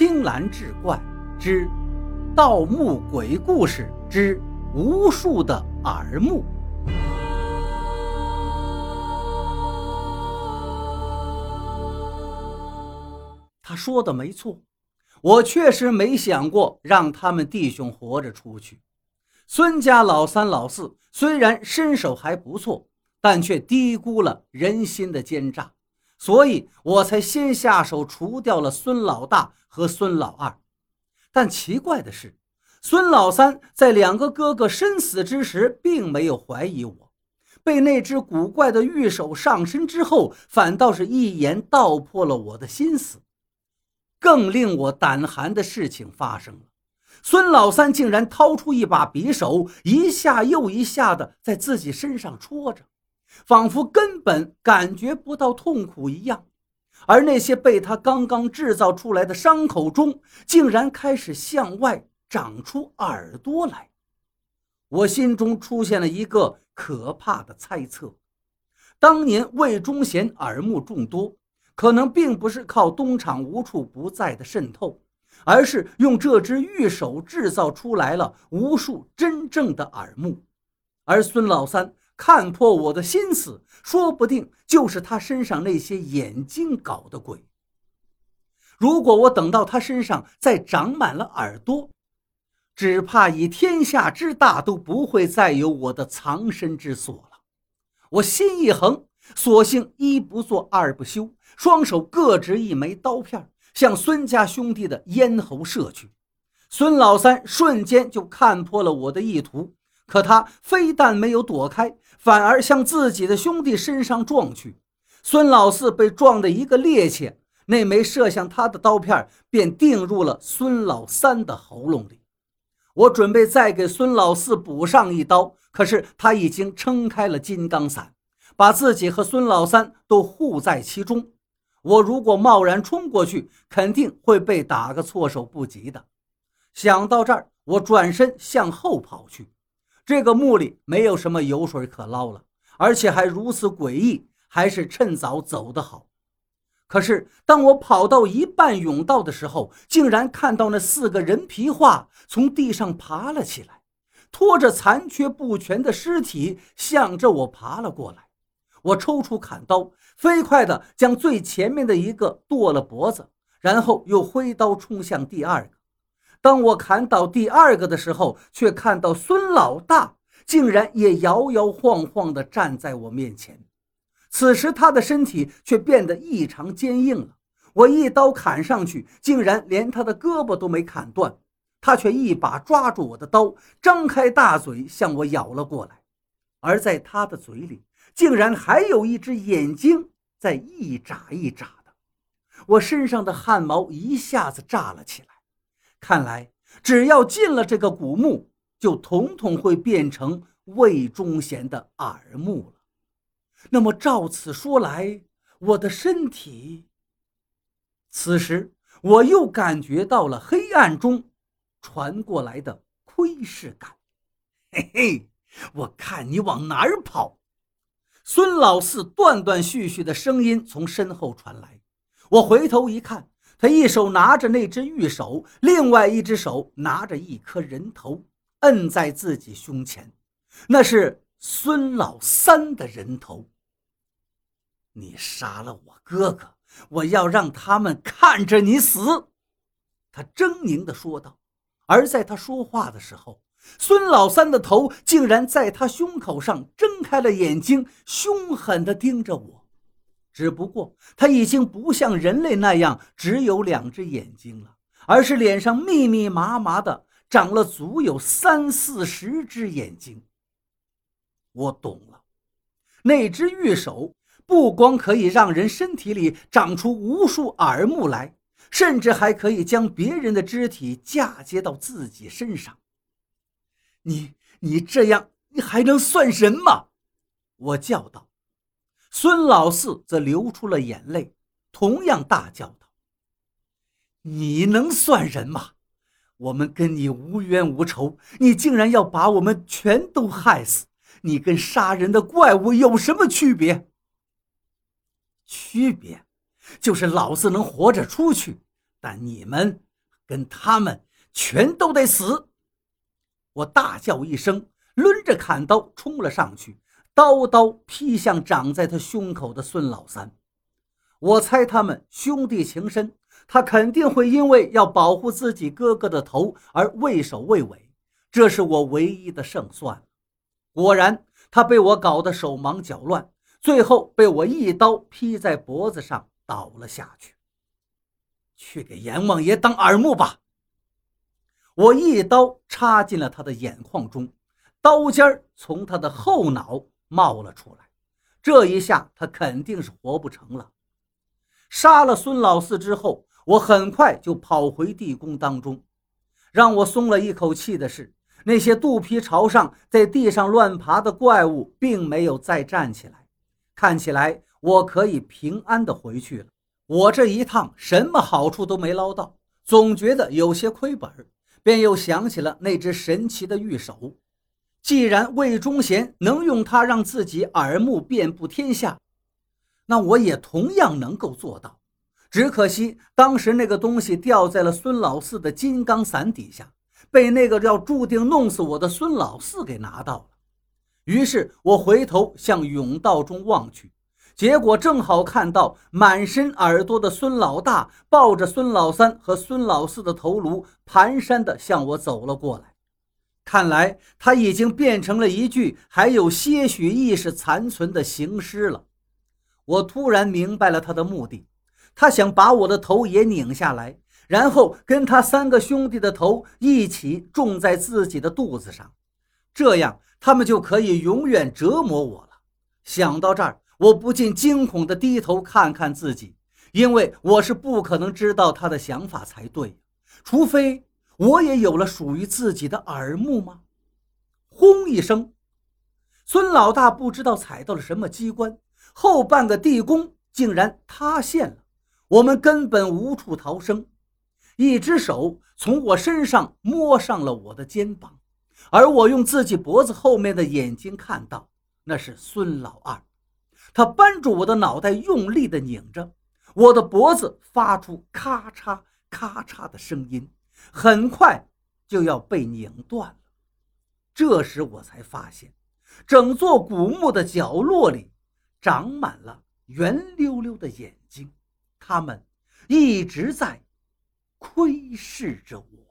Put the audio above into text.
青蓝志怪之盗墓鬼故事之无数的耳目。他说的没错，我确实没想过让他们弟兄活着出去。孙家老三、老四虽然身手还不错，但却低估了人心的奸诈。所以我才先下手除掉了孙老大和孙老二，但奇怪的是，孙老三在两个哥哥身死之时，并没有怀疑我。被那只古怪的玉手上身之后，反倒是一眼道破了我的心思。更令我胆寒的事情发生了，孙老三竟然掏出一把匕首，一下又一下的在自己身上戳着。仿佛根本感觉不到痛苦一样，而那些被他刚刚制造出来的伤口中，竟然开始向外长出耳朵来。我心中出现了一个可怕的猜测：当年魏忠贤耳目众多，可能并不是靠东厂无处不在的渗透，而是用这只玉手制造出来了无数真正的耳目，而孙老三。看破我的心思，说不定就是他身上那些眼睛搞的鬼。如果我等到他身上再长满了耳朵，只怕以天下之大都不会再有我的藏身之所了。我心一横，索性一不做二不休，双手各执一枚刀片，向孙家兄弟的咽喉射去。孙老三瞬间就看破了我的意图。可他非但没有躲开，反而向自己的兄弟身上撞去。孙老四被撞得一个趔趄，那枚射向他的刀片便钉入了孙老三的喉咙里。我准备再给孙老四补上一刀，可是他已经撑开了金刚伞，把自己和孙老三都护在其中。我如果贸然冲过去，肯定会被打个措手不及的。想到这儿，我转身向后跑去。这个墓里没有什么油水可捞了，而且还如此诡异，还是趁早走的好。可是当我跑到一半甬道的时候，竟然看到那四个人皮画从地上爬了起来，拖着残缺不全的尸体向着我爬了过来。我抽出砍刀，飞快地将最前面的一个剁了脖子，然后又挥刀冲向第二个。当我砍倒第二个的时候，却看到孙老大竟然也摇摇晃晃地站在我面前。此时他的身体却变得异常坚硬了。我一刀砍上去，竟然连他的胳膊都没砍断，他却一把抓住我的刀，张开大嘴向我咬了过来。而在他的嘴里，竟然还有一只眼睛在一眨一眨的。我身上的汗毛一下子炸了起来。看来，只要进了这个古墓，就统统会变成魏忠贤的耳目了。那么照此说来，我的身体……此时，我又感觉到了黑暗中传过来的窥视感。嘿嘿，我看你往哪儿跑！孙老四断断续续的声音从身后传来。我回头一看。他一手拿着那只玉手，另外一只手拿着一颗人头，摁在自己胸前。那是孙老三的人头。你杀了我哥哥，我要让他们看着你死！他狰狞地说道。而在他说话的时候，孙老三的头竟然在他胸口上睁开了眼睛，凶狠地盯着我。只不过他已经不像人类那样只有两只眼睛了，而是脸上密密麻麻的长了足有三四十只眼睛。我懂了，那只玉手不光可以让人身体里长出无数耳目来，甚至还可以将别人的肢体嫁接到自己身上。你你这样，你还能算人吗？我叫道。孙老四则流出了眼泪，同样大叫道：“你能算人吗？我们跟你无冤无仇，你竟然要把我们全都害死！你跟杀人的怪物有什么区别？区别就是老子能活着出去，但你们跟他们全都得死！我大叫一声，抡着砍刀冲了上去，刀刀劈向长在他胸口的孙老三。我猜他们兄弟情深，他肯定会因为要保护自己哥哥的头而畏首畏尾，这是我唯一的胜算。果然，他被我搞得手忙脚乱，最后被我一刀劈在脖子上倒了下去。去给阎王爷当耳目吧！我一刀插进了他的眼眶中，刀尖从他的后脑冒了出来。这一下他肯定是活不成了。杀了孙老四之后，我很快就跑回地宫当中。让我松了一口气的是，那些肚皮朝上在地上乱爬的怪物并没有再站起来。看起来我可以平安的回去了。我这一趟什么好处都没捞到，总觉得有些亏本，便又想起了那只神奇的玉手。既然魏忠贤能用它让自己耳目遍布天下，那我也同样能够做到。只可惜当时那个东西掉在了孙老四的金刚伞底下，被那个要注定弄死我的孙老四给拿到了。于是我回头向甬道中望去。结果正好看到满身耳朵的孙老大抱着孙老三和孙老四的头颅，蹒跚地向我走了过来。看来他已经变成了一具还有些许意识残存的行尸了。我突然明白了他的目的，他想把我的头也拧下来，然后跟他三个兄弟的头一起种在自己的肚子上，这样他们就可以永远折磨我了。想到这儿。我不禁惊恐地低头看看自己，因为我是不可能知道他的想法才对，除非我也有了属于自己的耳目吗？轰一声，孙老大不知道踩到了什么机关，后半个地宫竟然塌陷了，我们根本无处逃生。一只手从我身上摸上了我的肩膀，而我用自己脖子后面的眼睛看到，那是孙老二。他扳住我的脑袋，用力地拧着我的脖子，发出咔嚓咔嚓的声音，很快就要被拧断了。这时我才发现，整座古墓的角落里长满了圆溜溜的眼睛，它们一直在窥视着我。